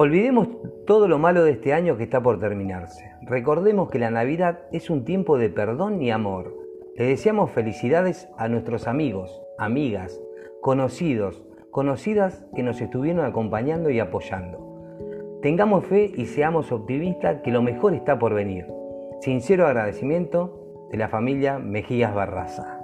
Olvidemos todo lo malo de este año que está por terminarse. Recordemos que la Navidad es un tiempo de perdón y amor. Le deseamos felicidades a nuestros amigos, amigas, conocidos, conocidas que nos estuvieron acompañando y apoyando. Tengamos fe y seamos optimistas que lo mejor está por venir. Sincero agradecimiento de la familia Mejías Barraza.